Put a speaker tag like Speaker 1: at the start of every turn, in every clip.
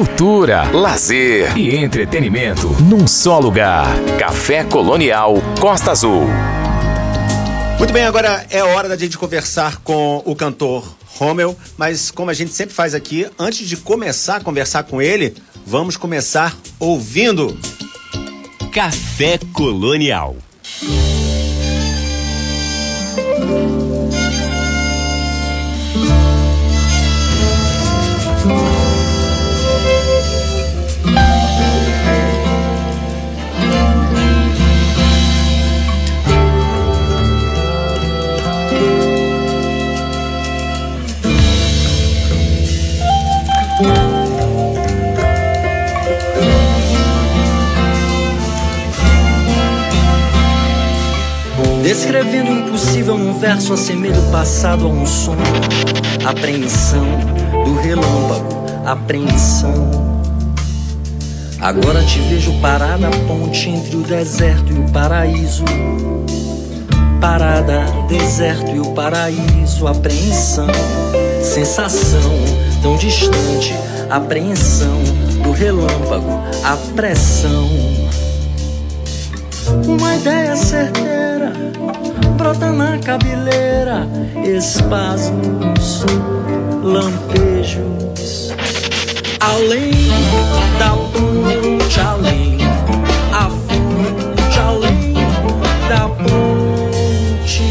Speaker 1: cultura, lazer e entretenimento num só lugar. Café Colonial Costa Azul.
Speaker 2: Muito bem, agora é hora da gente conversar com o cantor Rommel, mas como a gente sempre faz aqui, antes de começar a conversar com ele, vamos começar ouvindo.
Speaker 3: Café Colonial.
Speaker 4: Descrevendo o impossível num verso assemelho passado a um sonho. Apreensão do relâmpago, apreensão. Agora te vejo parada à ponte entre o deserto e o paraíso. Parada, deserto e o paraíso, apreensão. Sensação tão distante, apreensão do relâmpago, a pressão. Uma ideia certeira brota na cabeleira, espasmos, lampejos. Além da ponte, além a fonte, além da ponte,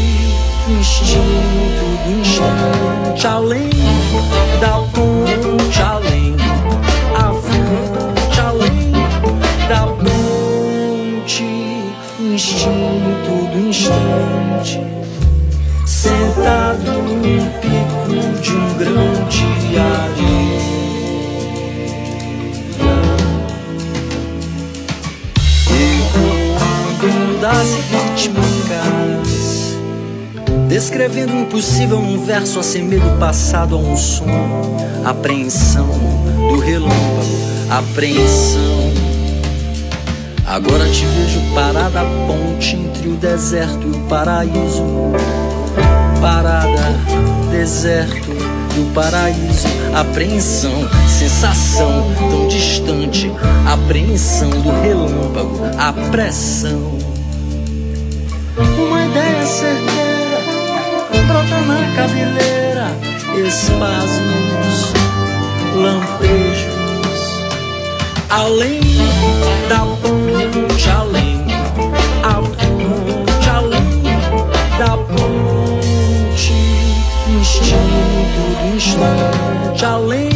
Speaker 4: instinto do instante, além descrevendo o impossível num verso assemelho passado a um som, apreensão do relâmpago, apreensão. Agora te vejo parada à ponte entre o deserto e o paraíso. Parada, deserto e o paraíso. Apreensão, sensação tão distante. Apreensão do relâmpago, a pressão. Uma ideia certeira brota na cabeleira. Espasmos, lampejos. Além da ponte, além a ponte, além da ponte, instinto do instante, além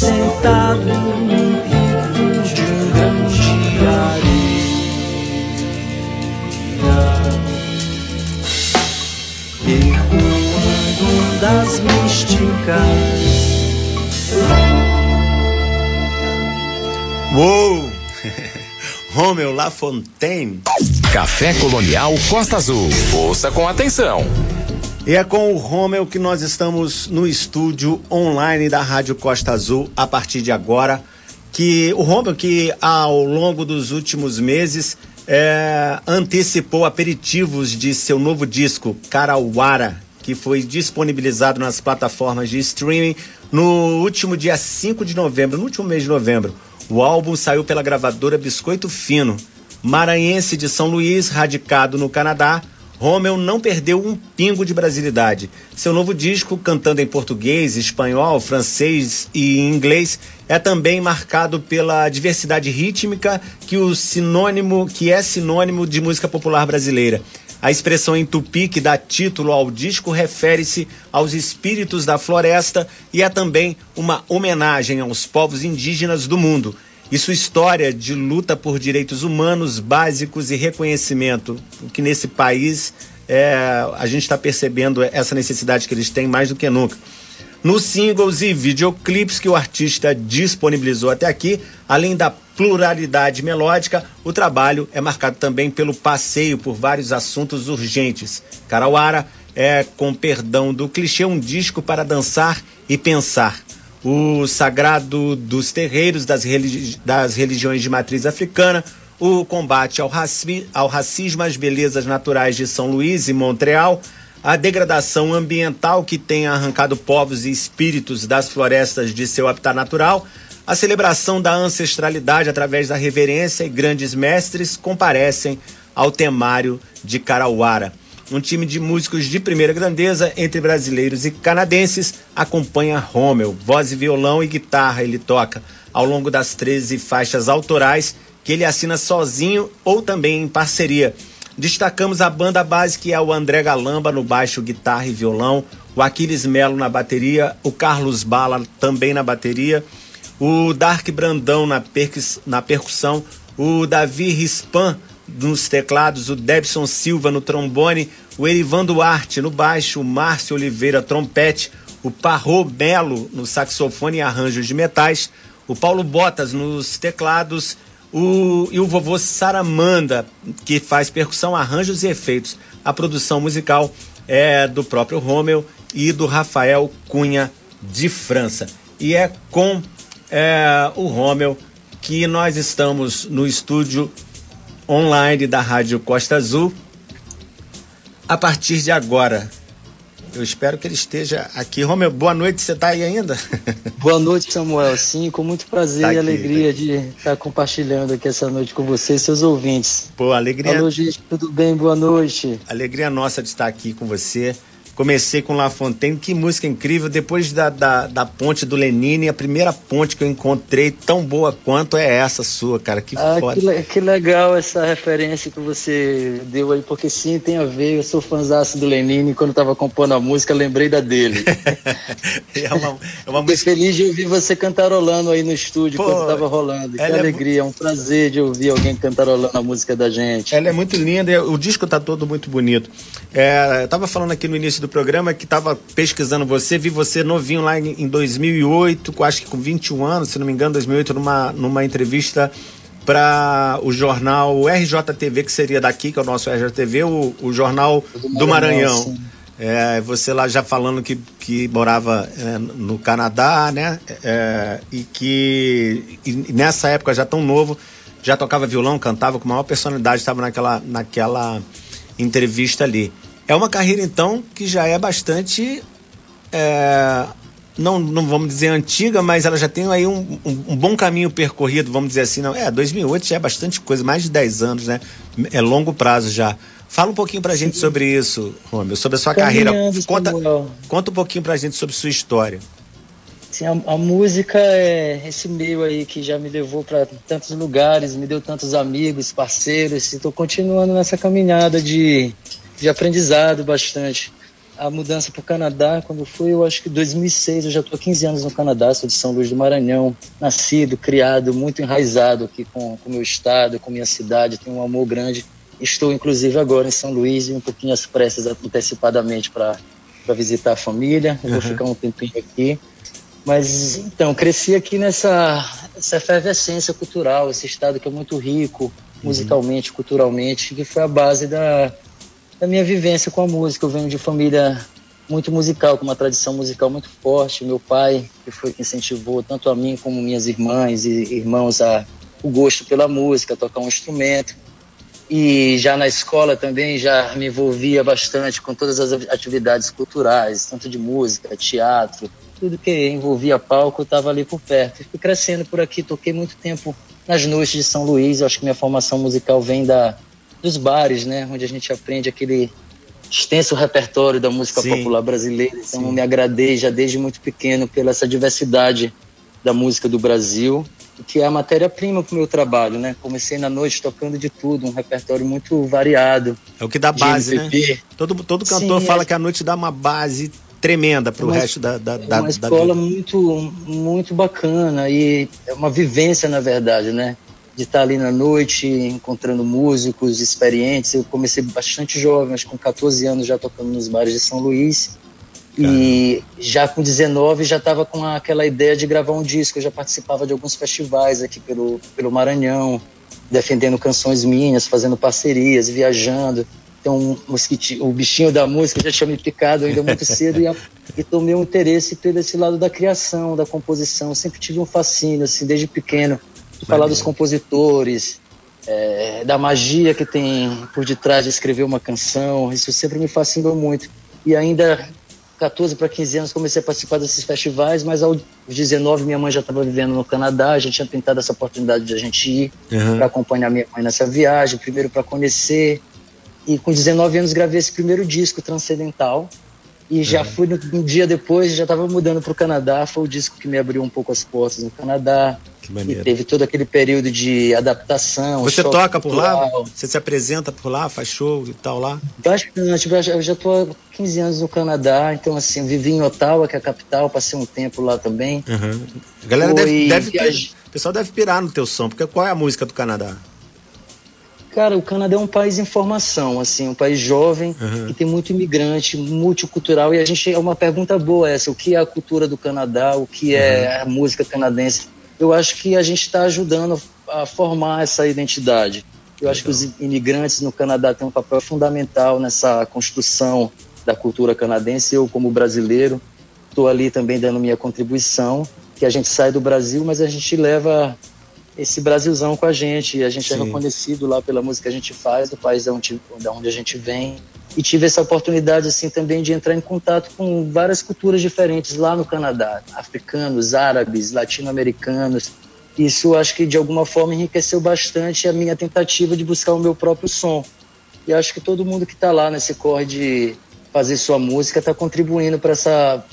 Speaker 4: sentado num pico de um grande areia. Ecoando das místicas.
Speaker 2: Uou! Rommel Lafontaine.
Speaker 1: Café Colonial Costa Azul. Ouça com atenção.
Speaker 2: E é com o Rommel que nós estamos no estúdio online da Rádio Costa Azul a partir de agora. Que o Rommel, que ao longo dos últimos meses é, antecipou aperitivos de seu novo disco, Carauara, que foi disponibilizado nas plataformas de streaming no último dia 5 de novembro, no último mês de novembro. O álbum saiu pela gravadora Biscoito Fino. Maranhense de São Luís, radicado no Canadá, Rommel não perdeu um pingo de brasilidade. Seu novo disco, cantando em português, espanhol, francês e inglês, é também marcado pela diversidade rítmica que o sinônimo, que é sinônimo de música popular brasileira. A expressão em tupi que dá título ao disco refere-se aos espíritos da floresta e é também uma homenagem aos povos indígenas do mundo e sua história de luta por direitos humanos básicos e reconhecimento, que nesse país é, a gente está percebendo essa necessidade que eles têm mais do que nunca. Nos singles e videoclipes que o artista disponibilizou até aqui, além da pluralidade melódica, o trabalho é marcado também pelo passeio por vários assuntos urgentes. Carauara é, com perdão do clichê, um disco para dançar e pensar o sagrado dos terreiros das, religi das religiões de matriz africana, o combate ao, raci ao racismo, às belezas naturais de São Luís e Montreal, a degradação ambiental que tem arrancado povos e espíritos das florestas de seu habitat natural, a celebração da ancestralidade através da reverência e grandes mestres comparecem ao temário de Carauara. Um time de músicos de primeira grandeza, entre brasileiros e canadenses, acompanha Rommel. Voz e violão e guitarra ele toca ao longo das 13 faixas autorais que ele assina sozinho ou também em parceria. Destacamos a banda base que é o André Galamba no baixo, guitarra e violão, o Aquiles Melo na bateria, o Carlos Bala também na bateria, o Dark Brandão na, percussão, o Davi Rispan nos teclados, o Debson Silva no trombone, o Erivan Duarte no baixo, o Márcio Oliveira trompete, o Parro Melo no saxofone e arranjos de metais, o Paulo Botas nos teclados o, e o vovô Saramanda, que faz percussão, arranjos e efeitos. A produção musical é do próprio Rommel e do Rafael Cunha de França. E é com é, o Rommel que nós estamos no estúdio online da Rádio Costa Azul a partir de agora. Eu espero que ele esteja aqui. Romeu, boa noite, você está aí ainda?
Speaker 4: Boa noite, Samuel. Sim, com muito prazer tá e alegria de estar compartilhando aqui essa noite com você e seus ouvintes.
Speaker 2: Pô, alegria.
Speaker 4: Alô, gente, tudo bem? Boa noite.
Speaker 2: Alegria nossa de estar aqui com você. Comecei com La Fontaine, que música incrível. Depois da, da, da, ponte do Lenine, a primeira ponte que eu encontrei tão boa quanto é essa sua, cara. Que
Speaker 4: ah,
Speaker 2: foda.
Speaker 4: Que, que, legal essa referência que você deu aí, porque sim, tem a ver. Eu sou fãzaço do Lenine. Quando eu tava compondo a música, lembrei da dele. é uma, é uma música... feliz de ouvir você cantarolando aí no estúdio Pô, quando tava rolando. Que alegria, é... é um prazer de ouvir alguém cantarolando a música da gente.
Speaker 2: Ela é muito linda, o disco tá todo muito bonito. É, eu tava falando aqui no início do programa que estava pesquisando você, vi você novinho lá em, em 2008, acho que com 21 anos, se não me engano, 2008, numa, numa entrevista para o jornal RJTV, que seria daqui, que é o nosso RJTV, o, o jornal do, do Maranhão. É, você lá já falando que, que morava é, no Canadá, né? É, e que e nessa época já tão novo, já tocava violão, cantava com maior personalidade, estava naquela, naquela entrevista ali. É uma carreira, então, que já é bastante. É, não, não vamos dizer antiga, mas ela já tem aí um, um, um, bom caminho percorrido, vamos dizer assim. Não, é, 2008 já é bastante coisa, mais de 10 anos, né? É longo prazo já. Fala um pouquinho pra gente sobre isso, Romeu, sobre a sua carreira. Conta, conta um pouquinho pra gente sobre sua história.
Speaker 4: Sim, a, a, música é esse meio aí que já me levou para tantos lugares, me deu tantos amigos, parceiros, estou continuando nessa caminhada de de aprendizado bastante. A mudança para o Canadá, quando fui, eu acho que 2006, eu já estou há 15 anos no Canadá, sou de São Luís do Maranhão, nascido, criado, muito enraizado aqui com o meu estado, com minha cidade, tenho um amor grande. Estou, inclusive, agora em São Luís e um pouquinho às pressas, antecipadamente, para visitar a família. Eu uhum. vou ficar um tempinho aqui. Mas, então, cresci aqui nessa essa efervescência cultural, esse estado que é muito rico, uhum. musicalmente, culturalmente, que foi a base da, da minha vivência com a música. Eu venho de família muito musical, com uma tradição musical muito forte. Meu pai, que foi que incentivou tanto a mim como minhas irmãs e irmãos a o gosto pela música, tocar um instrumento. E já na escola também já me envolvia bastante com todas as atividades culturais, tanto de música, teatro, tudo que envolvia palco, eu estava ali por perto. fui crescendo por aqui, toquei muito tempo nas noites de São Luís. Eu acho que minha formação musical vem da dos bares, né? Onde a gente aprende aquele extenso repertório da música Sim. popular brasileira. Então, Sim. me agradei já desde muito pequeno pela essa diversidade da música do Brasil, que é a matéria-prima para o meu trabalho, né? Comecei na noite tocando de tudo, um repertório muito variado.
Speaker 2: É o que dá base, né? Todo, todo cantor Sim, fala é... que a noite dá uma base tremenda para o resto da, da, da,
Speaker 4: é uma escola muito, muito bacana e é uma vivência, na verdade, né? De estar ali na noite encontrando músicos experientes. Eu comecei bastante jovem, acho que com 14 anos já tocando nos bares de São Luís. E já com 19 já estava com aquela ideia de gravar um disco. Eu já participava de alguns festivais aqui pelo, pelo Maranhão, defendendo canções minhas, fazendo parcerias, viajando. Então, o bichinho da música já tinha me picado ainda muito cedo e, a, e tomei um interesse pelo esse lado da criação, da composição. Eu sempre tive um fascínio, assim, desde pequeno falar dos compositores, é, da magia que tem por detrás de escrever uma canção. Isso sempre me fascinou muito. E ainda 14 para 15 anos comecei a participar desses festivais, mas aos 19 minha mãe já estava vivendo no Canadá, a gente tinha tentado essa oportunidade de a gente ir uhum. para acompanhar minha mãe nessa viagem, primeiro para conhecer. E com 19 anos gravei esse primeiro disco transcendental. E já uhum. fui no, um dia depois, já estava mudando para o Canadá. Foi o disco que me abriu um pouco as portas no Canadá. Que maneiro. E teve todo aquele período de adaptação.
Speaker 2: Você toca por lá? Você se apresenta por lá, faz show e tal lá?
Speaker 4: Bastante. Eu já estou há 15 anos no Canadá, então assim, vivi em Ottawa, que é a capital, passei um tempo lá também.
Speaker 2: Uhum. A galera Foi deve, deve viaj... o pessoal deve pirar no teu som, porque qual é a música do Canadá?
Speaker 4: Cara, o Canadá é um país em formação, assim, um país jovem, uhum. que tem muito imigrante, multicultural, e a gente é uma pergunta boa essa, o que é a cultura do Canadá, o que é uhum. a música canadense? Eu acho que a gente está ajudando a formar essa identidade. Eu acho que os imigrantes no Canadá têm um papel fundamental nessa construção da cultura canadense. Eu, como brasileiro, estou ali também dando minha contribuição, que a gente sai do Brasil, mas a gente leva esse Brasilzão com a gente. A gente é Sim. é reconhecido lá pela música que a gente faz, do país de onde, de onde a gente vem. E tive essa oportunidade assim também de entrar em contato com várias culturas diferentes lá no Canadá, africanos, árabes, latino-americanos. Isso acho que de alguma forma enriqueceu bastante a minha tentativa de buscar o meu próprio som. E acho que todo mundo que está lá nesse corre de fazer sua música está contribuindo para essa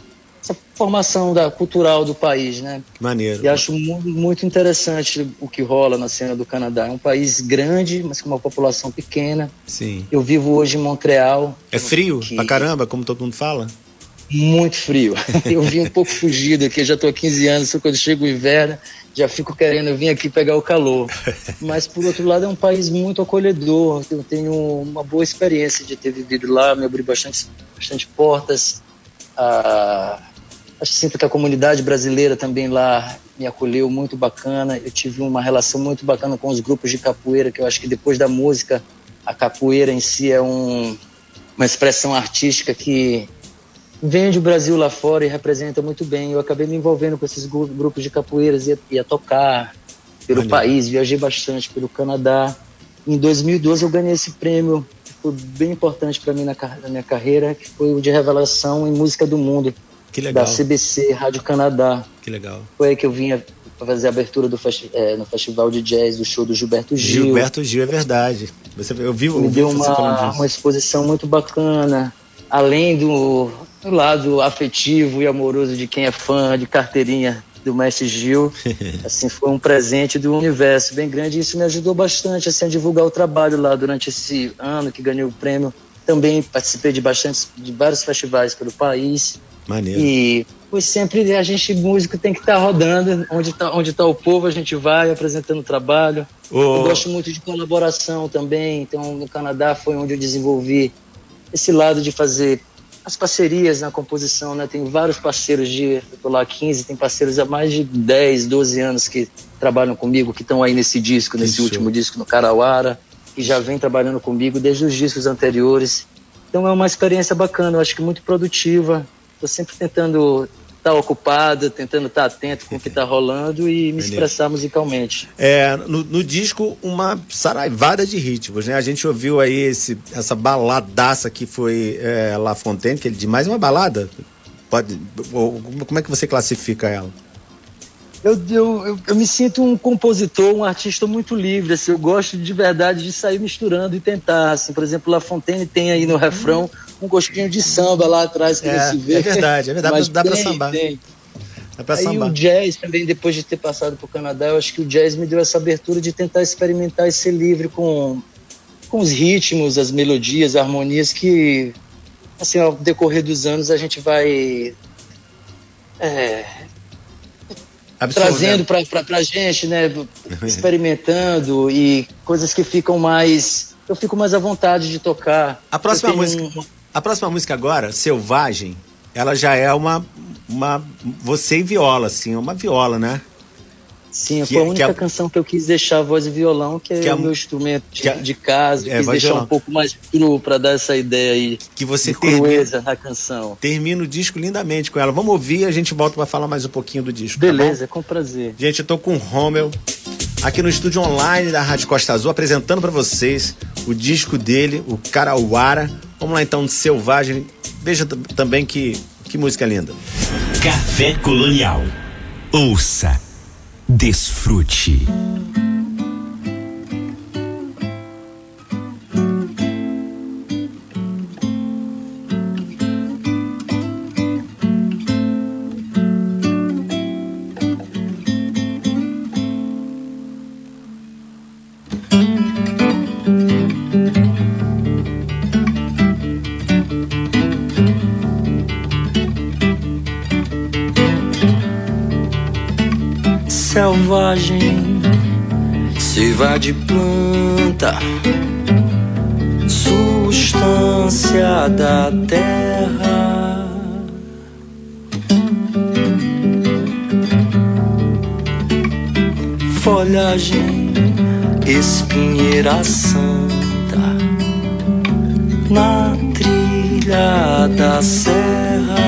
Speaker 4: essa formação da cultural do país, né?
Speaker 2: Maneiro.
Speaker 4: E acho muito, muito interessante o que rola na cena do Canadá. É um país grande, mas com uma população pequena.
Speaker 2: Sim.
Speaker 4: Eu vivo hoje em Montreal.
Speaker 2: É frio que... pra caramba, como todo mundo fala?
Speaker 4: Muito frio. Eu vim um pouco fugido aqui, já estou há 15 anos, só quando chega o inverno, já fico querendo vir aqui pegar o calor. Mas, por outro lado, é um país muito acolhedor. Eu tenho uma boa experiência de ter vivido lá, me abriu bastante, bastante portas. Ah, Acho que sinto que a comunidade brasileira também lá me acolheu muito bacana. Eu tive uma relação muito bacana com os grupos de capoeira, que eu acho que depois da música, a capoeira em si é um, uma expressão artística que vende o Brasil lá fora e representa muito bem. Eu acabei me envolvendo com esses grupos de capoeiras, ia, ia tocar pelo Olha. país, viajei bastante pelo Canadá. Em 2012 eu ganhei esse prêmio, que foi bem importante para mim na, na minha carreira, que foi o de revelação em música do mundo
Speaker 2: que legal.
Speaker 4: da CBC Rádio Canadá.
Speaker 2: Que legal.
Speaker 4: Foi aí que eu vinha fazer a abertura do festi é, no festival de jazz do show do Gilberto Gil.
Speaker 2: Gilberto Gil é verdade. Você, eu vi,
Speaker 4: Me deu uma, uma exposição muito bacana, além do, do lado afetivo e amoroso de quem é fã de carteirinha do mestre Gil. assim, foi um presente do universo bem grande e isso me ajudou bastante assim, a divulgar o trabalho lá durante esse ano que ganhei o prêmio. Também participei de bastante de vários festivais pelo país.
Speaker 2: Maneiro.
Speaker 4: E pois sempre a gente, músico, tem que estar tá rodando. Onde está onde tá o povo, a gente vai apresentando o trabalho. Oh. Eu gosto muito de colaboração também. Então, no Canadá foi onde eu desenvolvi esse lado de fazer as parcerias na composição, né? Tem vários parceiros de, eu tô lá 15, tem parceiros há mais de 10, 12 anos que trabalham comigo, que estão aí nesse disco, nesse Isso. último disco no Carauara, e já vem trabalhando comigo desde os discos anteriores. Então é uma experiência bacana, eu acho que muito produtiva. Estou sempre tentando estar tá ocupado, tentando estar tá atento com o que está rolando e me expressar musicalmente.
Speaker 2: É, no, no, disco, uma saraivada de ritmos, né? A gente ouviu aí esse, essa baladaça que foi é, La Fontaine, que ele de mais uma balada. Pode, como é que você classifica ela?
Speaker 4: Eu, eu, eu, eu, me sinto um compositor, um artista muito livre. Assim, eu gosto de verdade de sair misturando e tentar. Assim, por exemplo, La Fontaine tem aí no refrão um gostinho de samba lá atrás que é, se vê.
Speaker 2: É verdade, é verdade, Mas dá, dá pra sambar. Tem.
Speaker 4: Dá pra Aí sambar. o jazz também, depois de ter passado pro Canadá, eu acho que o jazz me deu essa abertura de tentar experimentar e ser livre com, com os ritmos, as melodias, as harmonias que, assim, ao decorrer dos anos a gente vai é, trazendo para pra gente, né? Experimentando e coisas que ficam mais. Eu fico mais à vontade de tocar.
Speaker 2: A próxima música. Um, a próxima música agora, Selvagem, ela já é uma, uma você e viola, assim, uma viola, né?
Speaker 4: Sim, que, foi a única que a, canção que eu quis deixar a voz e violão, que é que o meu instrumento de, a, de casa. É, quis deixar violão. um pouco mais cru para dar essa ideia aí.
Speaker 2: Que você
Speaker 4: de termina, na canção.
Speaker 2: Termina o disco lindamente com ela. Vamos ouvir e a gente volta para falar mais um pouquinho do disco.
Speaker 4: Tá Beleza,
Speaker 2: tá
Speaker 4: com prazer.
Speaker 2: Gente, eu tô com o Rommel aqui no estúdio online da Rádio Costa Azul, apresentando para vocês o disco dele, o Carauara. Vamos lá então, Selvagem. Veja também que, que música linda.
Speaker 3: Café Colonial. Ouça, desfrute.
Speaker 4: De planta, substância da terra. Folhagem, espinheira santa, na trilha da serra.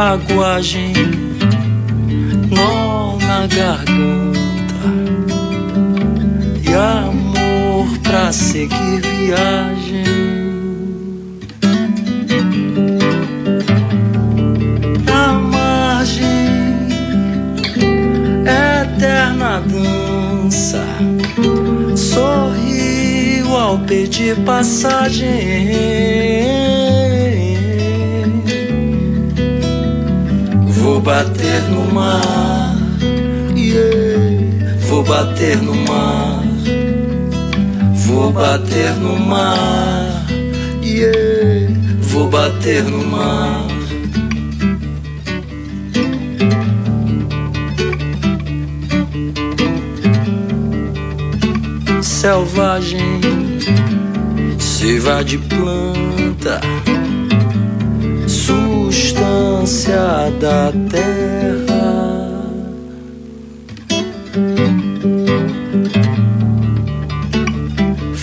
Speaker 4: Aguagem, nó na garganta e amor pra seguir viagem. A margem, eterna dança, sorriu ao pedir passagem. Vou bater no mar, yeah. vou bater no mar, vou bater no mar, yeah. vou bater no mar. Selvagem, seiva de planta substância da terra.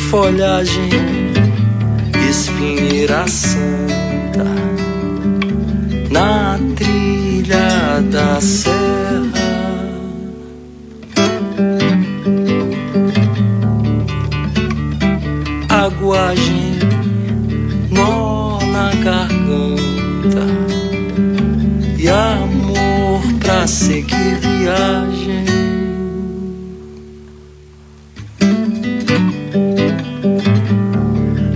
Speaker 4: Folhagem, espinheira santa, na trilha da serra. Aguagem, pra seguir viagem.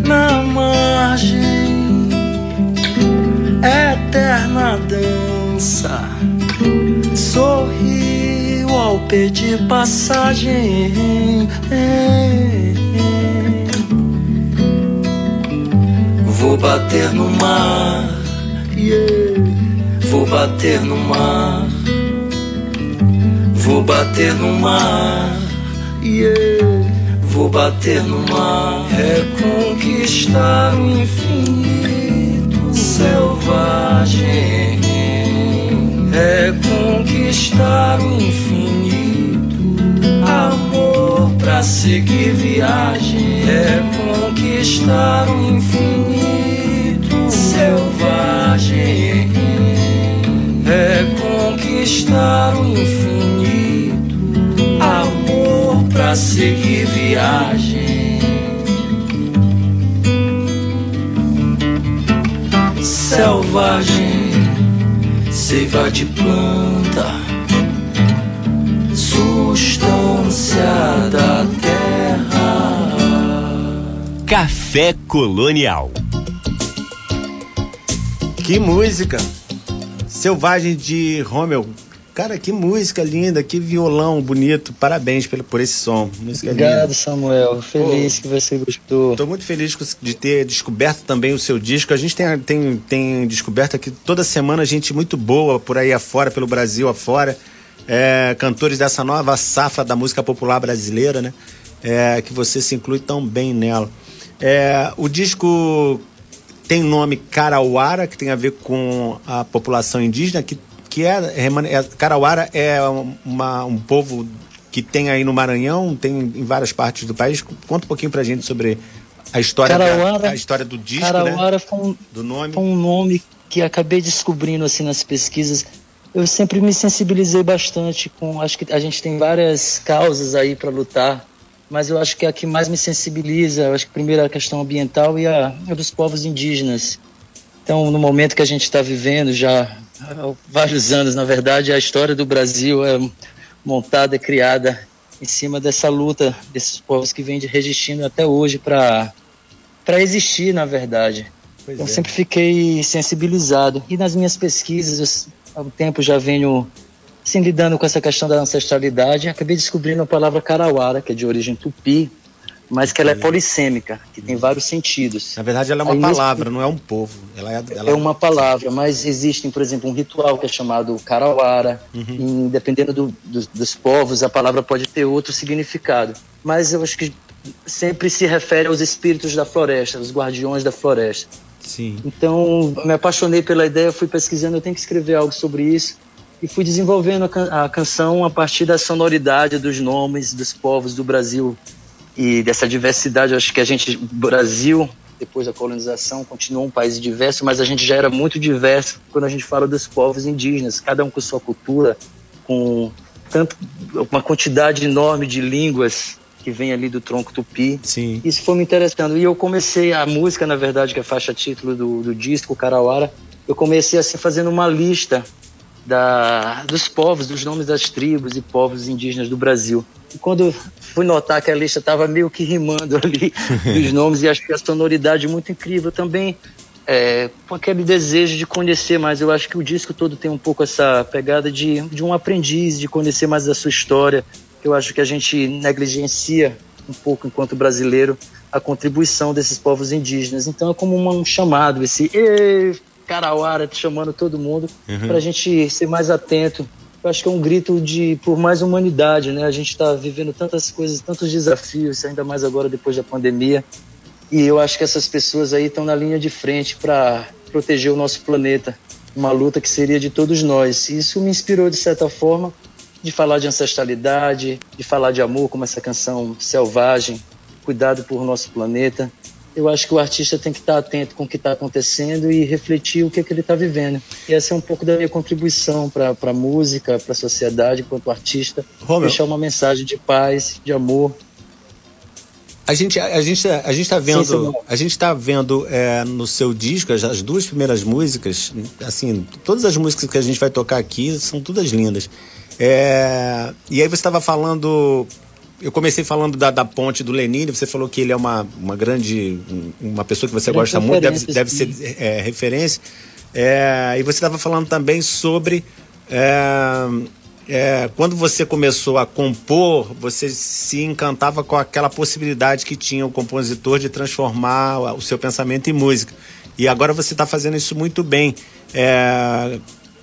Speaker 4: Na margem, eterna dança, sorriu ao pedir passagem. Vou bater no mar, vou bater no mar, vou bater no mar, yeah. vou bater no mar. É conquistar o infinito selvagem, é conquistar o infinito amor pra seguir viagem, é conquistar o infinito selvagem é conquistar o infinito, amor pra seguir viagem. Selvagem, seiva de planta, substância da terra.
Speaker 3: Café Colonial.
Speaker 2: Que música! Selvagem de Rommel. Cara, que música linda, que violão bonito. Parabéns pelo, por esse som. Música
Speaker 5: Obrigado,
Speaker 2: linda.
Speaker 5: Samuel. Feliz
Speaker 2: Pô,
Speaker 5: que você gostou.
Speaker 2: Estou muito feliz de ter descoberto também o seu disco. A gente tem, tem, tem descoberto aqui toda semana gente muito boa por aí afora, pelo Brasil afora. É, cantores dessa nova safra da música popular brasileira, né? É, que você se inclui tão bem nela. É, o disco tem nome Carauara, que tem a ver com a população indígena, que, que é, é Carauara é uma, um povo que tem aí no Maranhão, tem em várias partes do país. Conta um pouquinho pra gente sobre a história,
Speaker 5: Carauara,
Speaker 2: da, a história do disco,
Speaker 5: Carauara
Speaker 2: né?
Speaker 5: foi um,
Speaker 2: do nome.
Speaker 5: Foi um nome
Speaker 4: que acabei descobrindo assim nas pesquisas, eu sempre me sensibilizei bastante com, acho que a gente tem várias causas aí para lutar, mas eu acho que a que mais me sensibiliza, eu acho que primeiro a questão ambiental e a, a dos povos indígenas. Então, no momento que a gente está vivendo, já há vários anos, na verdade, a história do Brasil é montada, criada em cima dessa luta desses povos que vêm resistindo até hoje para existir, na verdade. Pois eu é. sempre fiquei sensibilizado. E nas minhas pesquisas, eu, há um tempo já venho assim, lidando com essa questão da ancestralidade. Acabei descobrindo a palavra carauara, que é de origem tupi, mas que ela é polissêmica, que tem vários sentidos.
Speaker 2: Na verdade, ela é uma Aí, palavra, não é um povo. Ela é, ela...
Speaker 4: é uma palavra, mas existem, por exemplo, um ritual que é chamado carauara. Uhum. E, dependendo do, do, dos povos, a palavra pode ter outro significado. Mas eu acho que sempre se refere aos espíritos da floresta, os guardiões da floresta.
Speaker 2: Sim.
Speaker 4: Então, me apaixonei pela ideia, fui pesquisando, eu tenho que escrever algo sobre isso. E fui desenvolvendo a, can a canção a partir da sonoridade dos nomes dos povos do Brasil e dessa diversidade. acho que a gente, Brasil, depois da colonização, continuou um país diverso, mas a gente já era muito diverso quando a gente fala dos povos indígenas, cada um com sua cultura, com tanto uma quantidade enorme de línguas que vem ali do tronco tupi.
Speaker 2: Sim.
Speaker 4: Isso foi me interessando. E eu comecei a música, na verdade, que é a faixa título do, do disco, Carauara, eu comecei assim fazendo uma lista da, dos povos, dos nomes das tribos e povos indígenas do Brasil. E quando fui notar que a lista estava meio que rimando ali os nomes e acho que a sonoridade muito incrível também é, com aquele desejo de conhecer mais. Eu acho que o disco todo tem um pouco essa pegada de, de um aprendiz, de conhecer mais da sua história, eu acho que a gente negligencia um pouco enquanto brasileiro a contribuição desses povos indígenas. Então é como um chamado, esse Carauara chamando todo mundo uhum. para a gente ser mais atento. Eu acho que é um grito de por mais humanidade, né? A gente está vivendo tantas coisas, tantos desafios, ainda mais agora depois da pandemia. E eu acho que essas pessoas aí estão na linha de frente para proteger o nosso planeta, uma luta que seria de todos nós. E isso me inspirou de certa forma de falar de ancestralidade, de falar de amor, como essa canção Selvagem, cuidado por nosso planeta. Eu acho que o artista tem que estar atento com o que está acontecendo e refletir o que, é que ele está vivendo. E essa é um pouco da minha contribuição para a música, para a sociedade, enquanto artista. Romeu. Deixar uma mensagem de paz, de amor.
Speaker 2: A gente a gente a gente está vendo sim, a gente está vendo é, no seu disco as, as, duas primeiras músicas assim todas as músicas que a gente vai tocar aqui são todas lindas é, e aí você estava falando. Eu comecei falando da, da ponte do Lenine, você falou que ele é uma, uma grande. uma pessoa que você gosta muito, deve, deve ser é, referência. É, e você estava falando também sobre. É, é, quando você começou a compor, você se encantava com aquela possibilidade que tinha o compositor de transformar o seu pensamento em música. E agora você está fazendo isso muito bem. É,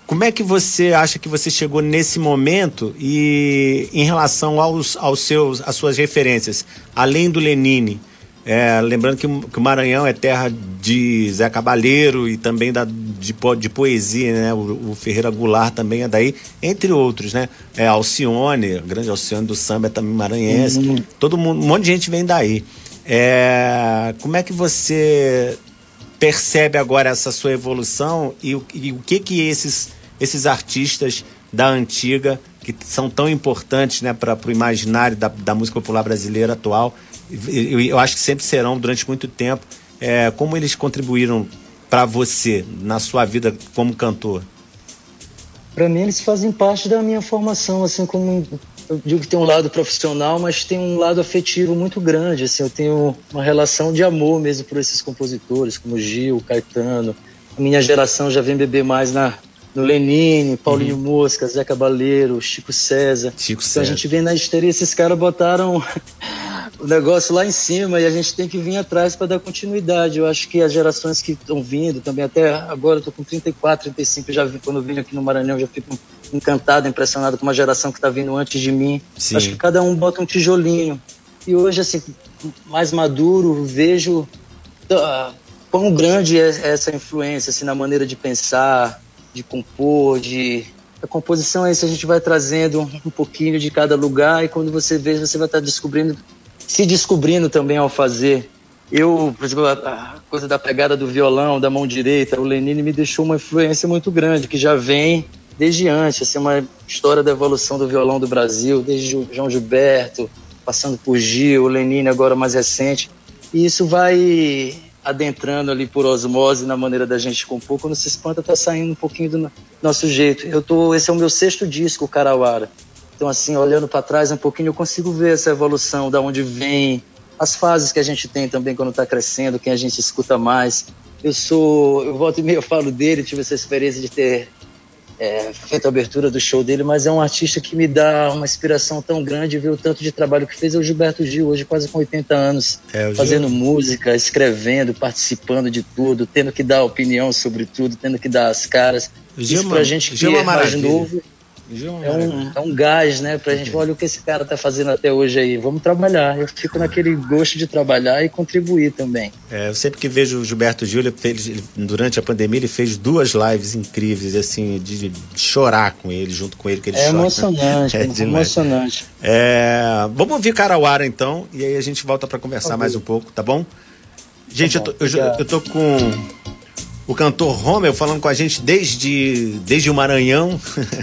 Speaker 2: como é que você acha que você chegou nesse momento e em relação aos, aos seus, às suas referências, além do Lenine? É, lembrando que, que, o Maranhão é terra de Zé Cabaleiro e também da, de, de poesia, né? O, o, Ferreira Goulart também é daí, entre outros, né? É Alcione, grande Alcione do samba é também maranhense. Uhum. Todo mundo, um monte de gente vem daí. É, como é que você percebe agora essa sua evolução e, e o que que esses esses artistas da antiga que são tão importantes né, para o imaginário da, da, música popular brasileira atual. Eu, eu, acho que sempre serão durante muito tempo. É, como eles contribuíram para você na sua vida como cantor?
Speaker 4: Para mim, eles fazem parte da minha formação, assim como eu digo que tem um lado profissional, mas tem um lado afetivo muito grande. Assim, eu tenho uma relação de amor mesmo por esses compositores, como Gil, Caetano. A minha geração já vem beber mais na Lenine, Paulinho uhum. Mosca, Zé Cabaleiro, Chico César.
Speaker 2: Chico
Speaker 4: então
Speaker 2: César.
Speaker 4: a gente vem na histeria, esses caras botaram o negócio lá em cima e a gente tem que vir atrás para dar continuidade. Eu acho que as gerações que estão vindo também, até agora eu tô com 34, 35, já vi, quando eu vim aqui no Maranhão, já fico encantado, impressionado com uma geração que está vindo antes de mim. Sim. Acho que cada um bota um tijolinho. E hoje, assim, mais maduro, vejo uh, quão grande é essa influência assim, na maneira de pensar, de compor, de a composição é isso, a gente vai trazendo um pouquinho de cada lugar e quando você vê, você vai estar descobrindo, se descobrindo também ao fazer.
Speaker 6: eu, por exemplo, a coisa da pegada do violão, da mão direita, o Lenine me deixou uma influência muito grande, que já vem desde antes, assim, uma história da evolução do violão do Brasil, desde João Gilberto, passando por Gil, o Lenine agora mais recente. E isso vai adentrando ali por osmose na maneira da gente compor, quando se espanta tá saindo um pouquinho do nosso jeito. Eu tô, esse é o meu sexto disco, o Carauara. Então assim, olhando para trás um pouquinho, eu consigo ver essa evolução, da onde vem, as fases que a gente tem também quando está crescendo, quem a gente escuta mais. Eu sou, eu volto e meio eu falo dele, tive essa experiência de ter é, feito a abertura do show dele, mas é um artista que me dá uma inspiração tão grande ver o tanto de trabalho que fez. É o Gilberto Gil, hoje quase com 80 anos, é, fazendo Gil... música, escrevendo, participando de tudo, tendo que dar opinião sobre tudo, tendo que dar as caras. Gil, Isso pra gente que é, é mais novo é um, é um gás, né? Pra gente, olha o que esse cara tá fazendo até hoje aí. Vamos trabalhar. Eu fico naquele gosto de trabalhar e contribuir também.
Speaker 2: É, eu sempre que vejo o Gilberto Júlio, durante a pandemia, ele fez duas lives incríveis, assim, de chorar com ele, junto com ele, que ele
Speaker 6: É chora, emocionante, né? é emocionante.
Speaker 2: É, vamos ouvir Carauara, então, e aí a gente volta para conversar mais um pouco, tá bom? Gente, tá bom, eu, tô, eu, eu tô com o cantor Romeu falando com a gente desde, desde o Maranhão.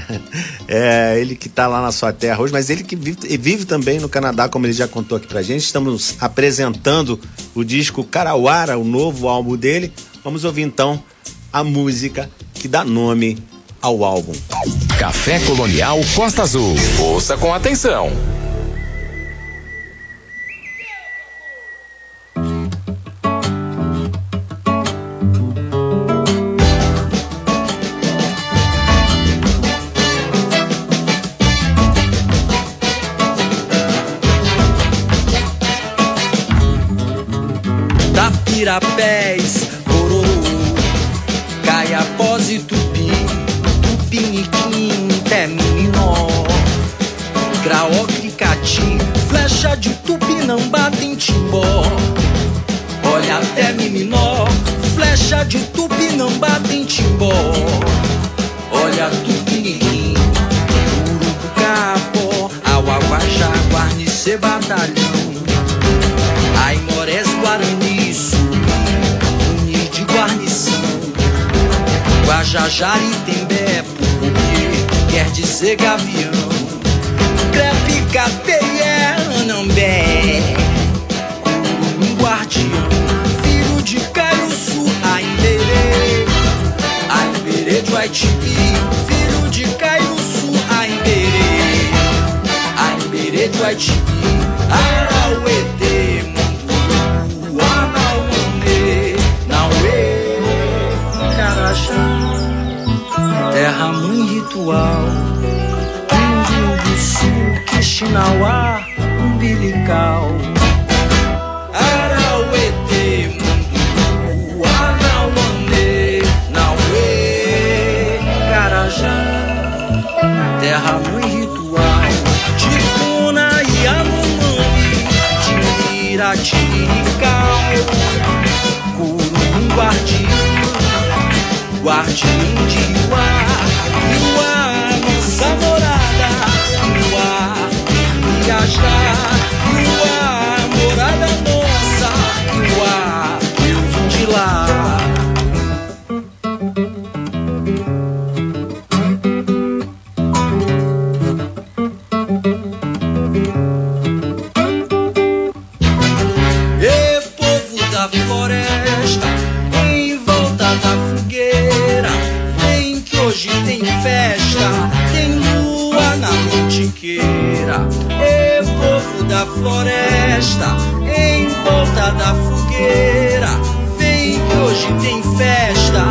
Speaker 2: é, ele que está lá na sua terra hoje, mas ele que vive, vive, também no Canadá, como ele já contou aqui pra gente. Estamos apresentando o disco Carauara, o novo álbum dele. Vamos ouvir então a música que dá nome ao álbum.
Speaker 1: Café Colonial Costa Azul. Ouça com atenção.
Speaker 4: Quer dizer ritual, Índio do Sul, Quixinauá, umbilical. Arauete, Mundu, Anauane, Nauê, Carajá, terra mãe ritual, Ticuna e Anomami, Tiratirical, Curum, Guardião guardião de Iuá, Iuá, touchdown. Floresta, em volta da fogueira. Vem que hoje tem festa,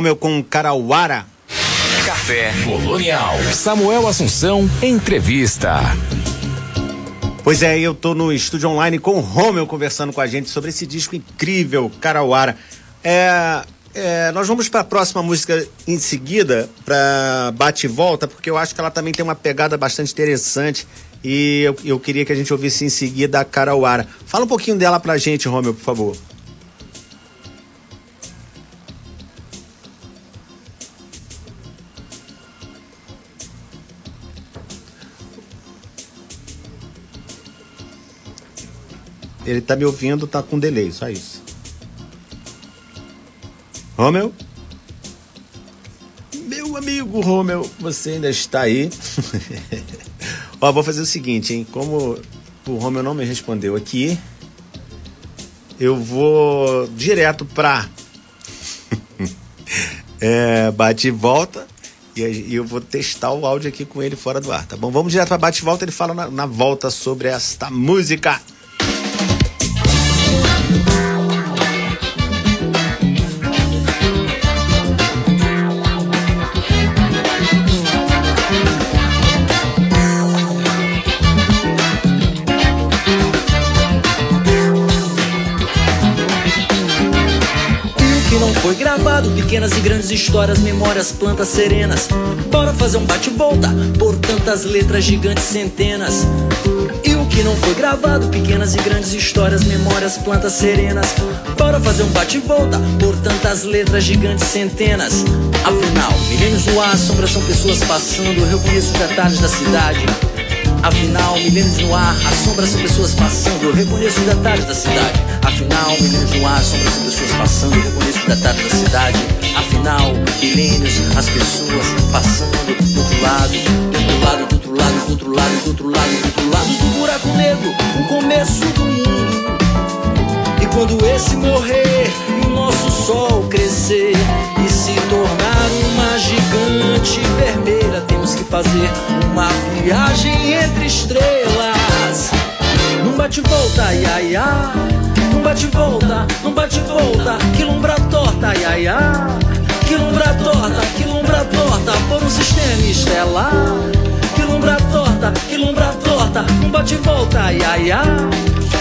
Speaker 2: Romeu com Carauara.
Speaker 1: Café Colonial. Samuel Assunção, entrevista.
Speaker 2: Pois é, eu tô no estúdio online com o Romeu conversando com a gente sobre esse disco incrível, Carauara. É, é, nós vamos para a próxima música em seguida, para Bate e Volta, porque eu acho que ela também tem uma pegada bastante interessante e eu, eu queria que a gente ouvisse em seguida a Carauara. Fala um pouquinho dela pra gente, Romeu, por favor. Ele tá me ouvindo, tá com delay, só isso. Romeu? Meu amigo Romeu, você ainda está aí? Ó, vou fazer o seguinte, hein? Como o Romeu não me respondeu aqui, eu vou direto pra é, bate e volta e eu vou testar o áudio aqui com ele fora do ar, tá bom? Vamos direto pra bate e volta, ele fala na, na volta sobre esta música.
Speaker 4: Pequenas e grandes histórias, memórias, plantas serenas. Bora fazer um bate-volta por tantas letras gigantes, centenas. E o que não foi gravado, pequenas e grandes histórias, memórias, plantas serenas. Bora fazer um bate-volta por tantas letras gigantes, centenas. Afinal, milênios no ar, sombras são pessoas passando. Eu reconheço os detalhes da cidade. Afinal, milênios no ar, as sombras são pessoas passando. Eu reconheço os detalhes da cidade. Afinal, milênios no ar, as sombras são pessoas passando. Eu reconheço os detalhes da cidade. Afinal, milênios, as pessoas passando do outro lado, do outro lado, do outro lado, do outro lado, do outro lado, do outro lado do buraco negro, o começo do mundo. E quando esse morrer e o nosso sol crescer e se tornar uma gigante vermelha, temos que fazer uma viagem entre estrelas. Num bate-volta, ia, ia. Num bate-volta, num bate-volta. Quilombra torta, ia, ia. Quilombra torta, quilombra torta. Por um sistema estelar. Quilombra torta, quilombra torta. Num bate-volta, ia, ia.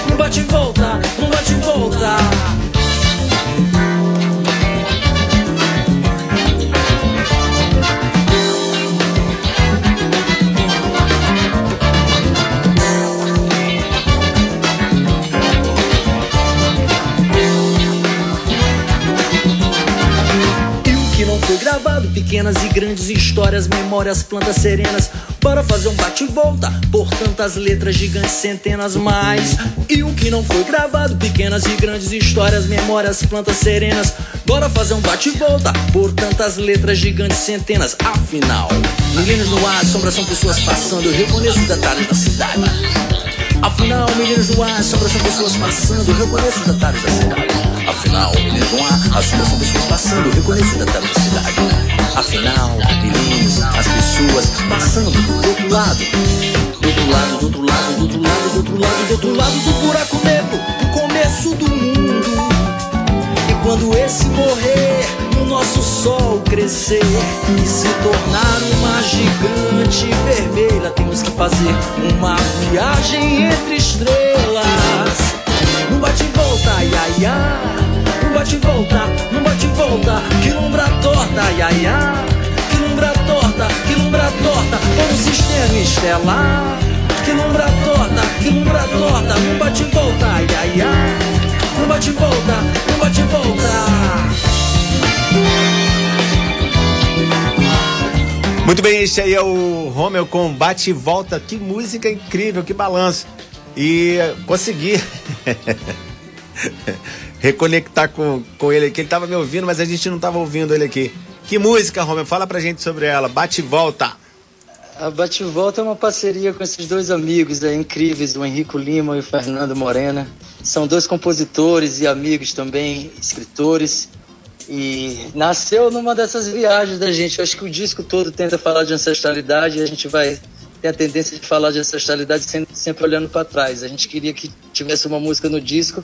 Speaker 4: Num bate-volta, num bate-volta. gravado pequenas e grandes histórias, memórias, plantas serenas. Para fazer um bate-volta por tantas letras gigantes, centenas mais. E o que não foi gravado, pequenas e grandes histórias, memórias, plantas serenas. Bora fazer um bate-volta por tantas letras gigantes, centenas. Afinal, milênios no ar, sombras são pessoas passando. Eu reconheço os detalhes da cidade. Afinal, milênios no ar, sombras são pessoas passando. Reconheço os detalhes da cidade. Afinal, milênios no ar, as são pessoas passando, reconheço o detalhe da cidade. Afinal, milênios, as pessoas passando do outro lado. Do outro lado, do outro lado, do outro lado, do outro lado, do outro lado do buraco negro, do começo do mundo. Quando esse morrer, o nosso sol crescer e se tornar uma gigante vermelha, temos que fazer uma viagem entre estrelas. Não bate e volta, ia, ia. Não bate e volta, não bate e volta. Quilombra torta, ia, ia. Quilombra torta, quilombra torta. Com o sistema estelar. Quilombra torta, quilombra torta. Não bate e volta, ia, ia. Não bate volta, não bate volta.
Speaker 2: Muito bem, este aí é o Romeu com bate e volta. Que música incrível, que balanço. E consegui reconectar com, com ele aqui. Ele estava me ouvindo, mas a gente não estava ouvindo ele aqui. Que música, Romeu? Fala pra gente sobre ela. Bate e volta.
Speaker 7: A Bate e Volta é uma parceria com esses dois amigos é, incríveis, o Henrico Lima e o Fernando Morena. São dois compositores e amigos também, escritores. E nasceu numa dessas viagens da gente. Eu acho que o disco todo tenta falar de ancestralidade e a gente vai tem a tendência de falar de ancestralidade sempre, sempre olhando para trás. A gente queria que tivesse uma música no disco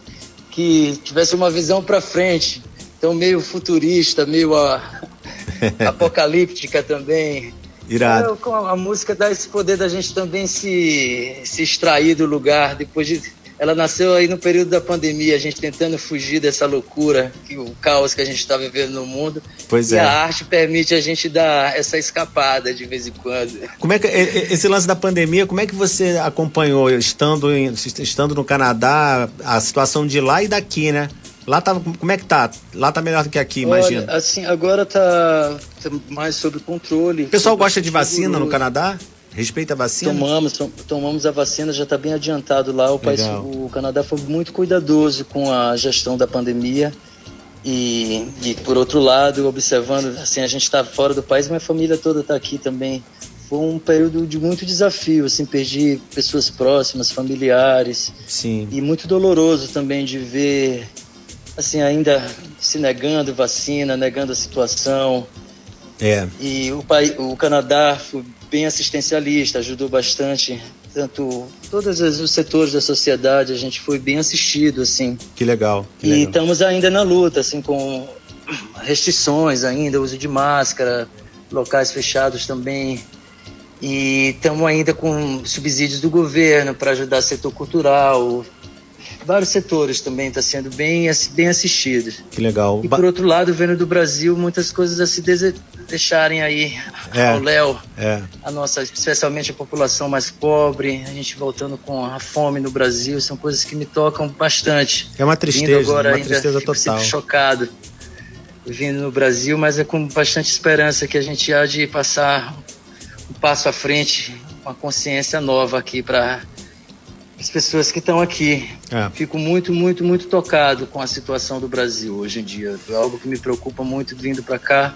Speaker 7: que tivesse uma visão para frente.
Speaker 4: Então, meio futurista, meio a, apocalíptica também.
Speaker 2: Irado.
Speaker 4: É, a, a música dá esse poder da gente também se, se extrair do lugar depois de ela nasceu aí no período da pandemia, a gente tentando fugir dessa loucura, que o caos que a gente está vivendo no mundo.
Speaker 2: Pois
Speaker 4: e
Speaker 2: é.
Speaker 4: a arte permite a gente dar essa escapada de vez em quando.
Speaker 2: Como é que esse lance da pandemia, como é que você acompanhou estando em, estando no Canadá, a situação de lá e daqui, né? Lá tá, como é que tá? Lá tá melhor do que aqui, imagina.
Speaker 4: Olha, assim, agora tá, tá mais sob controle.
Speaker 2: O pessoal gosta de vacina no Canadá? Respeita a vacina?
Speaker 4: Tomamos, tomamos a vacina, já está bem adiantado lá. O, país, o Canadá foi muito cuidadoso com a gestão da pandemia. E, e por outro lado, observando, assim, a gente está fora do país, minha família toda está aqui também. Foi um período de muito desafio, assim, perdi pessoas próximas, familiares.
Speaker 2: Sim.
Speaker 4: E muito doloroso também de ver, assim, ainda se negando vacina, negando a situação.
Speaker 2: É.
Speaker 4: E o, país, o Canadá foi bem assistencialista, ajudou bastante tanto todos os setores da sociedade, a gente foi bem assistido assim.
Speaker 2: Que legal. Que
Speaker 4: e
Speaker 2: legal.
Speaker 4: estamos ainda na luta assim com restrições ainda, uso de máscara, locais fechados também. E estamos ainda com subsídios do governo para ajudar o setor cultural, vários setores também está sendo bem, bem assistidos.
Speaker 2: Que legal.
Speaker 4: E por outro lado, vendo do Brasil muitas coisas a se deixarem aí
Speaker 2: é,
Speaker 4: ao léu.
Speaker 2: É.
Speaker 4: A nossa, especialmente a população mais pobre, a gente voltando com a fome no Brasil, são coisas que me tocam bastante.
Speaker 2: É uma tristeza,
Speaker 4: Vindo agora
Speaker 2: uma
Speaker 4: ainda
Speaker 2: tristeza total.
Speaker 4: chocado vindo no Brasil, mas é com bastante esperança que a gente há de passar um passo à frente, uma consciência nova aqui para as pessoas que estão aqui.
Speaker 2: É.
Speaker 4: Fico muito, muito, muito tocado com a situação do Brasil hoje em dia. É algo que me preocupa muito vindo para cá.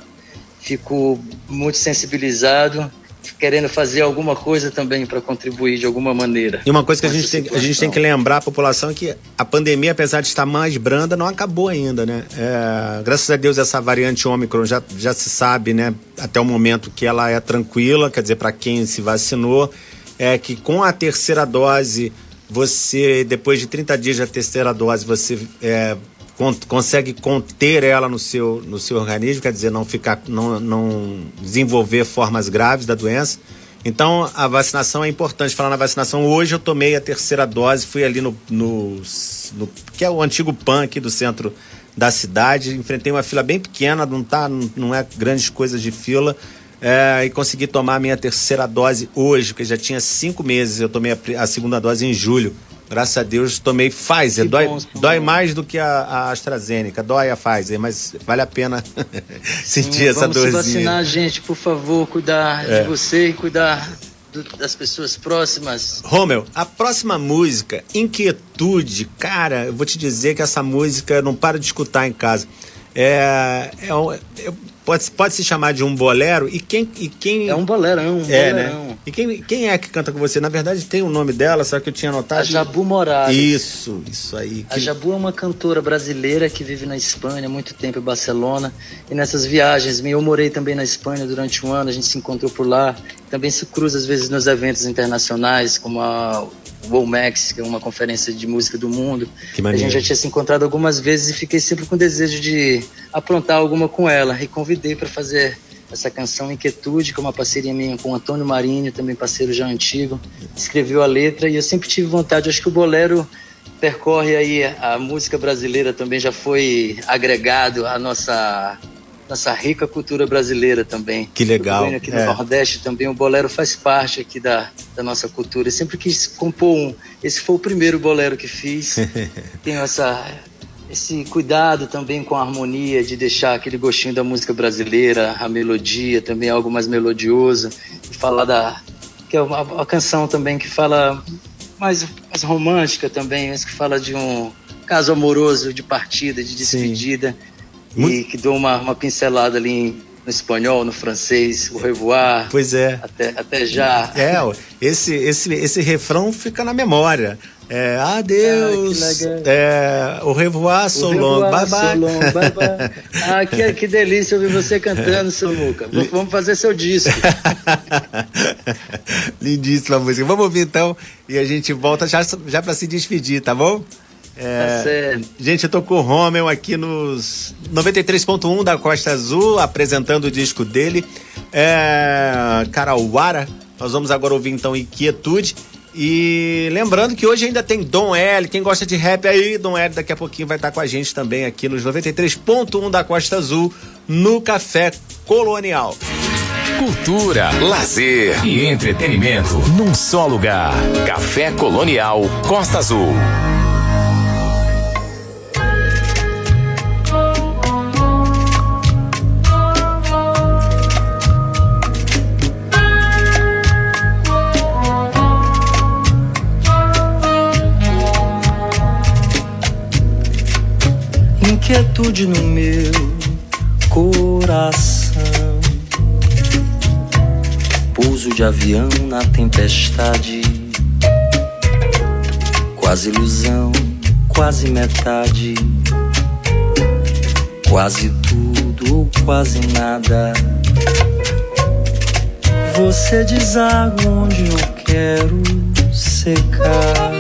Speaker 4: Fico muito sensibilizado, querendo fazer alguma coisa também para contribuir de alguma maneira.
Speaker 2: E uma coisa que a gente, tem, a gente tem que lembrar a população é que a pandemia, apesar de estar mais branda, não acabou ainda, né? É, graças a Deus essa variante Ômicron já, já se sabe, né? Até o momento que ela é tranquila, quer dizer, para quem se vacinou, é que com a terceira dose você, depois de 30 dias da terceira dose, você é, con consegue conter ela no seu, no seu organismo, quer dizer, não ficar, não, não desenvolver formas graves da doença. Então, a vacinação é importante. Falar na vacinação, hoje eu tomei a terceira dose, fui ali no, no, no que é o antigo PAN aqui do centro da cidade, enfrentei uma fila bem pequena, não, tá, não, não é grandes coisas de fila, é, e consegui tomar a minha terceira dose hoje, porque já tinha cinco meses. Eu tomei a, a segunda dose em julho. Graças a Deus tomei Pfizer.
Speaker 4: Que
Speaker 2: dói,
Speaker 4: bom,
Speaker 2: dói mais do que a, a, AstraZeneca, dói a Pfizer, mas vale a pena sentir essa
Speaker 4: Vamos
Speaker 2: dorzinha.
Speaker 4: se vacinar, gente, por favor, cuidar é. de você e cuidar do, das pessoas próximas.
Speaker 2: Romeu, a próxima música, Inquietude, cara, eu vou te dizer que essa música eu não paro de escutar em casa. É, é, é, pode, pode se chamar de um bolero e quem e quem
Speaker 4: é um bolerão, um
Speaker 2: é,
Speaker 4: bolerão.
Speaker 2: né? E quem, quem é que canta com você? Na verdade tem o nome dela, só que eu tinha anotado.
Speaker 4: A Jabu Morales.
Speaker 2: Isso, isso aí.
Speaker 4: A Jabu é uma cantora brasileira que vive na Espanha há muito tempo em Barcelona e nessas viagens, eu morei também na Espanha durante um ano, a gente se encontrou por lá. Também se cruza às vezes nos eventos internacionais, como a Womax, que é uma conferência de música do mundo.
Speaker 2: Que
Speaker 4: a gente já tinha se encontrado algumas vezes e fiquei sempre com o desejo de aprontar alguma com ela. E convidei para fazer essa canção Inquietude, que é uma parceria minha com o Antônio Marinho, também parceiro já antigo. Escreveu a letra e eu sempre tive vontade, acho que o bolero percorre aí a música brasileira também já foi agregado à nossa nossa rica cultura brasileira também.
Speaker 2: Que legal.
Speaker 4: Aqui no é. Nordeste também o bolero faz parte aqui da, da nossa cultura. Eu sempre quis compor um. Esse foi o primeiro bolero que fiz. Tenho essa esse cuidado também com a harmonia de deixar aquele gostinho da música brasileira, a melodia também algo mais melodioso, e falar da que é uma, uma canção também que fala mais, mais romântica também, mas que fala de um caso amoroso de partida, de despedida. Sim. E que dou uma, uma pincelada ali no espanhol, no francês, o revoar.
Speaker 2: Pois é.
Speaker 4: Até, até já.
Speaker 2: É, esse, esse, esse refrão fica na memória. É, adeus, ah, é, o revoar, so long, bye bye.
Speaker 4: So long, bye, bye. ah, que, que delícia ouvir você cantando, seu Luca. Vamos fazer seu disco.
Speaker 2: Lindíssima música. Vamos ouvir então e a gente volta já, já para se despedir, tá bom? É, tá gente, eu tô com o Romel aqui nos 93.1 da Costa Azul, apresentando o disco dele. É, Carauara. Nós vamos agora ouvir então Inquietude. E lembrando que hoje ainda tem Dom L, quem gosta de rap aí, Dom L daqui a pouquinho vai estar com a gente também aqui nos 93.1 da Costa Azul, no Café Colonial.
Speaker 1: Cultura, lazer e entretenimento num só lugar. Café Colonial Costa Azul.
Speaker 8: Inquietude no meu coração. Pouso de avião na tempestade, quase ilusão, quase metade, quase tudo ou quase nada. Você diz água onde eu quero secar.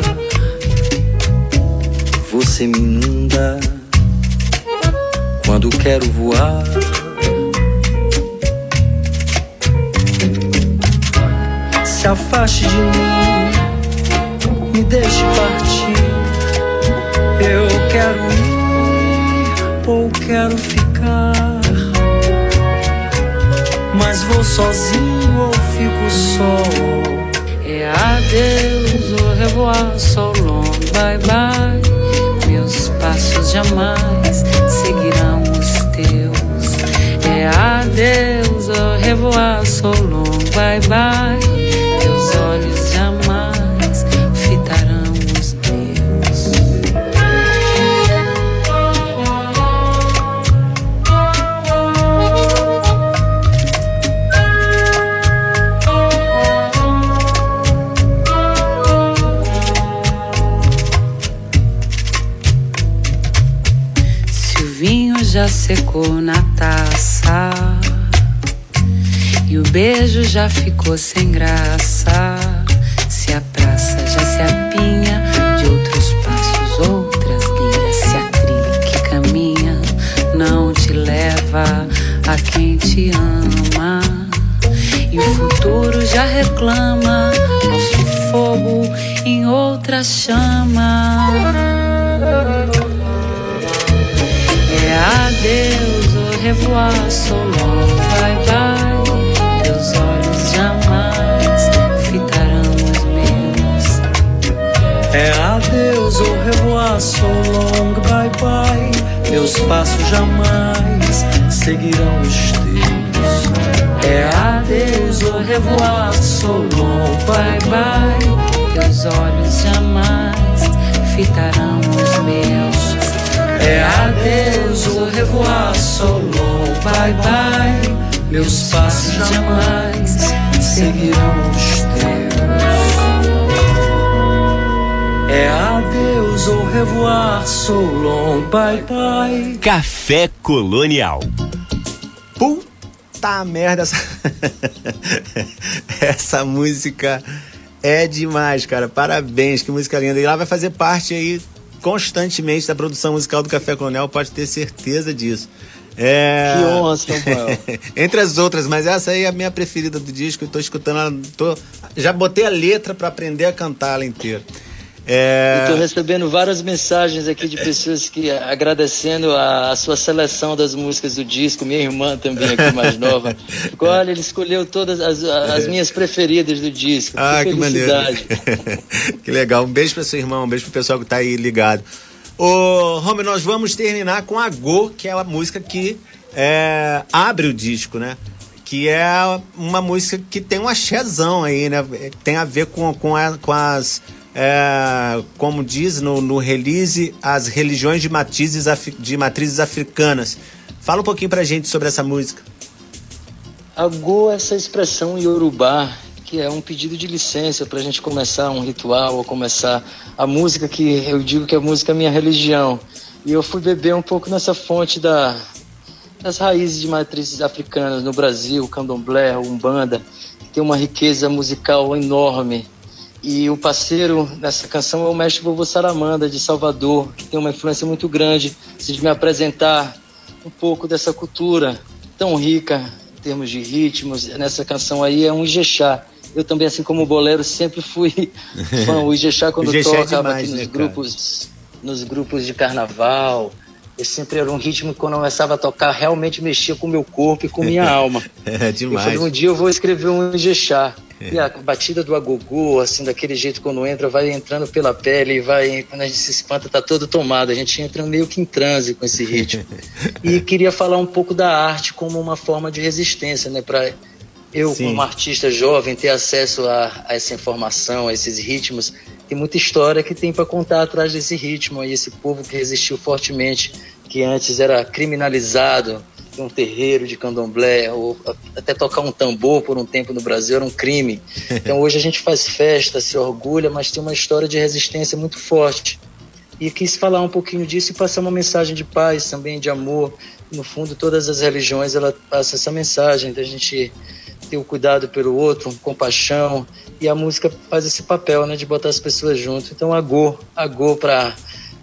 Speaker 8: Você me inunda quando quero voar. Se afaste de mim, me deixe partir. Eu quero ir ou quero ficar. Mas vou sozinho ou fico só.
Speaker 9: É adeus, au revoir, so long, bye bye. Meus passos jamais adeus, au revoir, so long, bye bye. Já secou na taça. E o beijo já ficou sem graça, se a praça já se apinha de outros passos, outras linhas, se a trilha que caminha não te leva a quem te ama. E o futuro já reclama nosso fogo em outra chama. É adeus, au revoir, so long, bye bye. Teus olhos jamais fitarão os meus.
Speaker 8: É adeus, au revoir, so long, bye bye. Meus passos jamais seguirão os teus.
Speaker 9: É adeus, au revoir, so long, bye bye. Teus olhos jamais fitarão os meus.
Speaker 8: É adeus, au revoir, so long, bye bye. Meus passos jamais seguirão os teus. É adeus, au revoir, so long, bye bye.
Speaker 3: Café Colonial.
Speaker 2: Puta merda, essa, essa música é demais, cara. Parabéns, que música linda. E ela vai fazer parte aí constantemente da produção musical do Café Colonial, pode ter certeza disso. É...
Speaker 4: Que honra, Samuel.
Speaker 2: Entre as outras, mas essa aí é a minha preferida do disco. Eu tô escutando ela. Tô... Já botei a letra para aprender a cantar ela inteira. É...
Speaker 4: Estou recebendo várias mensagens aqui de pessoas que agradecendo a, a, sua seleção das músicas do disco. Minha irmã também aqui mais nova. Olha, ele escolheu todas as, as minhas preferidas do disco.
Speaker 2: Ah, que,
Speaker 4: que
Speaker 2: maneiro. que legal. Um beijo para seu irmão, um beijo pro pessoal que tá aí ligado. Ô, Rome, nós vamos terminar com a Go, que é a música que é, abre o disco, né? Que é uma música que tem um axézão aí, né? Tem a ver com, com, a, com as é, como diz no, no, release, as religiões de matrizes, de matrizes africanas. Fala um pouquinho pra gente sobre essa música.
Speaker 4: Agô, essa expressão iorubá, que é um pedido de licença para a gente começar um ritual ou começar a música que eu digo que a música é minha religião. E eu fui beber um pouco nessa fonte da, das raízes de matrizes africanas no Brasil, candomblé, umbanda, que tem uma riqueza musical enorme E o parceiro nessa canção é o mestre Vovô Saramanda, de Salvador, que tem uma influência muito grande de me apresentar um pouco dessa cultura tão rica em termos de ritmos. Nessa canção aí é um Ijexá. Eu também, assim como o Bolero, sempre fui fã. O Ijexá, quando Ijexá é demais, aqui nos, né, grupos, nos grupos de carnaval, eu sempre era um ritmo que quando eu começava a tocar, realmente mexia com o meu corpo e com minha alma.
Speaker 2: é demais.
Speaker 4: Um dia eu vou escrever um Ijexá. E a batida do agogô, assim, daquele jeito quando entra, vai entrando pela pele, vai, quando a gente se espanta, tá todo tomado. A gente entra meio que em transe com esse ritmo. e queria falar um pouco da arte como uma forma de resistência, né? Para eu, Sim. como artista jovem, ter acesso a, a, essa informação, a esses ritmos. Tem muita história que tem para contar atrás desse ritmo aí, esse povo que resistiu fortemente, que antes era criminalizado, um terreiro de candomblé, ou até tocar um tambor por um tempo no Brasil era um crime. Então hoje a gente faz festa, se orgulha, mas tem uma história de resistência muito forte. E quis falar um pouquinho disso e passar uma mensagem de paz também, de amor. No fundo, todas as religiões ela passa essa mensagem da gente ter o cuidado pelo outro, compaixão. E a música faz esse papel, né, de botar as pessoas junto. Então, agô, agô para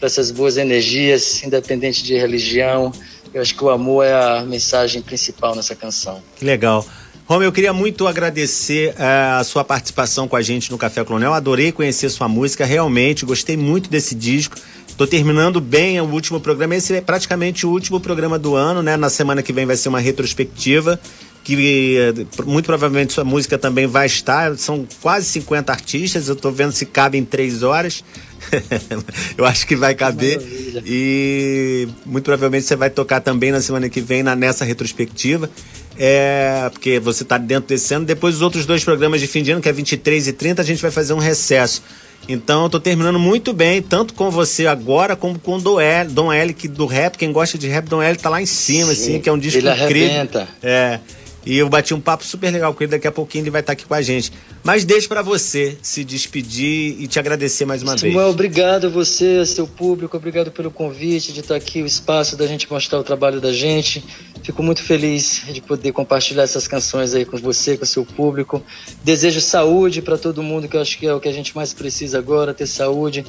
Speaker 4: essas boas energias, independente de religião, eu acho que o amor é a mensagem principal nessa canção.
Speaker 2: Que legal. Romeu, eu queria muito agradecer uh, a sua participação com a gente no Café Colonel. Adorei conhecer sua música, realmente, gostei muito desse disco. Estou terminando bem o último programa. Esse é praticamente o último programa do ano, né? Na semana que vem vai ser uma retrospectiva que eh, muito provavelmente sua música também vai estar. São quase 50 artistas, eu estou vendo se cabe em três horas. eu acho que vai caber. Maravilha. E muito provavelmente você vai tocar também na semana que vem na, nessa retrospectiva. É, porque você está dentro desse ano. Depois os outros dois programas de fim de ano, que é 23 e 30, a gente vai fazer um recesso. Então eu tô terminando muito bem, tanto com você agora como com o Dom L, Dom L, que do rap, quem gosta de rap, Dom L tá lá em cima, Sim, assim, que é um disco
Speaker 4: ele
Speaker 2: incrível.
Speaker 4: Arrebenta.
Speaker 2: É. E eu bati um papo super legal com ele, daqui a pouquinho ele vai estar aqui com a gente. Mas deixo para você se despedir e te agradecer mais uma
Speaker 4: Samuel,
Speaker 2: vez.
Speaker 4: obrigado a você, seu público, obrigado pelo convite de estar aqui, o espaço da gente mostrar o trabalho da gente. Fico muito feliz de poder compartilhar essas canções aí com você, com o seu público. Desejo saúde para todo mundo, que eu acho que é o que a gente mais precisa agora, ter saúde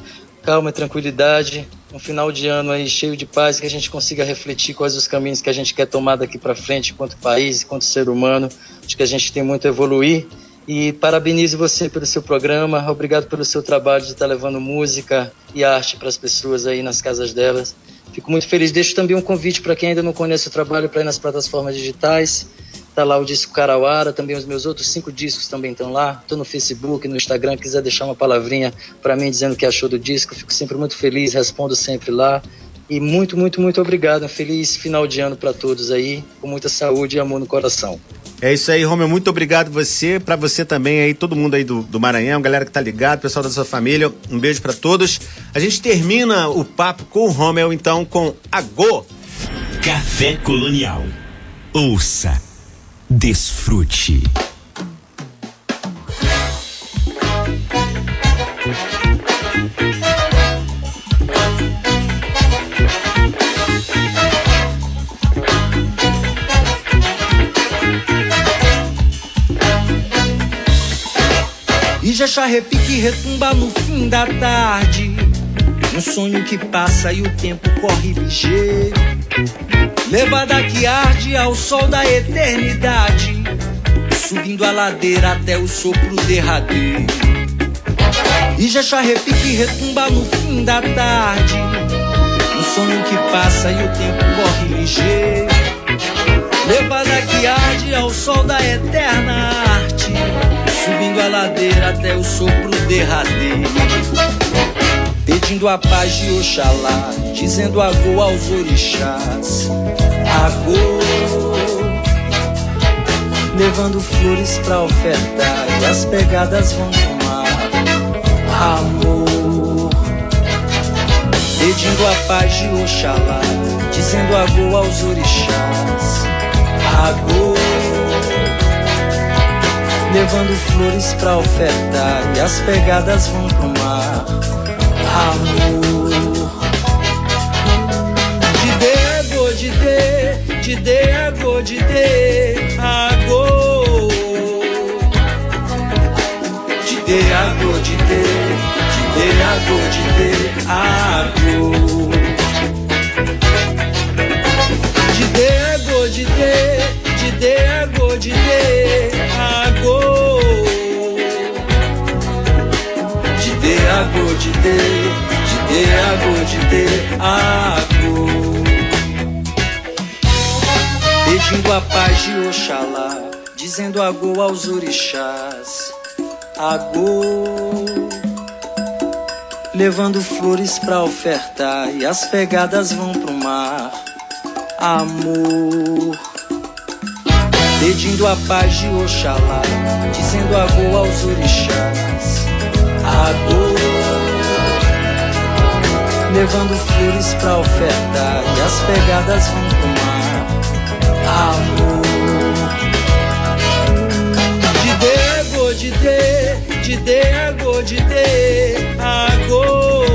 Speaker 4: calma e tranquilidade, um final de ano aí cheio de paz, que a gente consiga refletir quais os caminhos que a gente quer tomar daqui para frente, enquanto país, enquanto ser humano. Acho que a gente tem muito a evoluir. E parabenizo você pelo seu programa, obrigado pelo seu trabalho de estar levando música e arte para as pessoas aí nas casas delas. Fico muito feliz. Deixo também um convite para quem ainda não conhece o trabalho para ir nas plataformas digitais. Tá lá o disco Carauara, também os meus outros cinco discos também estão lá. Tô no Facebook, no Instagram, quiser deixar uma palavrinha para mim dizendo que achou do disco, fico sempre muito feliz, respondo sempre lá. E muito, muito, muito obrigado. Um feliz final de ano para todos aí, com muita saúde e amor no coração.
Speaker 2: É isso aí, Romeu. Muito obrigado você, para você também aí, todo mundo aí do, do Maranhão, galera que tá ligado, pessoal da sua família. Um beijo para todos. A gente termina o papo com o Romeu, então, com a Go.
Speaker 3: Café Colonial. Ouça Desfrute.
Speaker 10: E já repique retumba no fim da tarde. Um sonho que passa e o tempo corre ligeiro. Levada que arde ao sol da eternidade, subindo a ladeira até o sopro derradeiro. E já repique retumba no fim da tarde, um sonho que passa e o tempo corre ligeiro. Levada que arde ao sol da eterna arte, subindo a ladeira até o sopro derradeiro pedindo a paz de Oxalá, dizendo agô aos orixás. Agô, levando flores pra ofertar e as pegadas vão tomar. Amor, pedindo a paz de Oxalá, dizendo agô aos orixás. Agô, levando flores pra ofertar e as pegadas vão tomar amor. De dego, de de, de dego, de de, agô. De dego,
Speaker 4: de de, de de agô, de de agô. De de agô, de de, de de agô, de de de de de, de de agô, de de agô. Pedindo a paz de Oxalá, dizendo agô aos orixás. Agô, levando flores pra ofertar e as pegadas vão pro mar. Amor, pedindo a paz de Oxalá, dizendo agô aos orixás. Agô, levando flores pra ofertar e as pegadas vão pro mar. Amor, de dego, de de, de dego, de de, agô.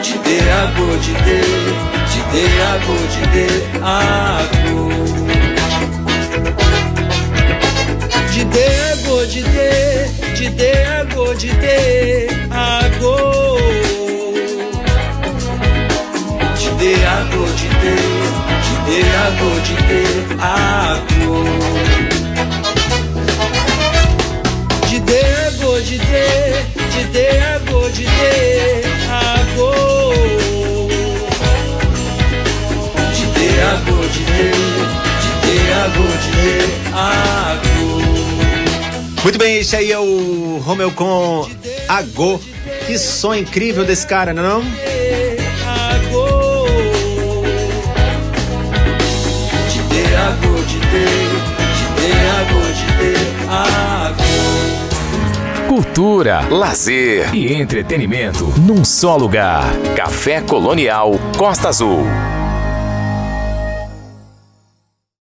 Speaker 4: De de, agô, de de, de de, agô, de de, agô. De dego, de de, de dego, de de, agô. De de, agô, de de, de de, agô, de de, agô. De dego, de de, dego, de de, agô. De de, agô, de de, de de, agô, de de, agô.
Speaker 2: Muito bem, esse aí é o Romeu com Agô. Que som incrível desse cara, não é.
Speaker 1: Cultura, lazer e entretenimento num só lugar. Café Colonial Costa Azul.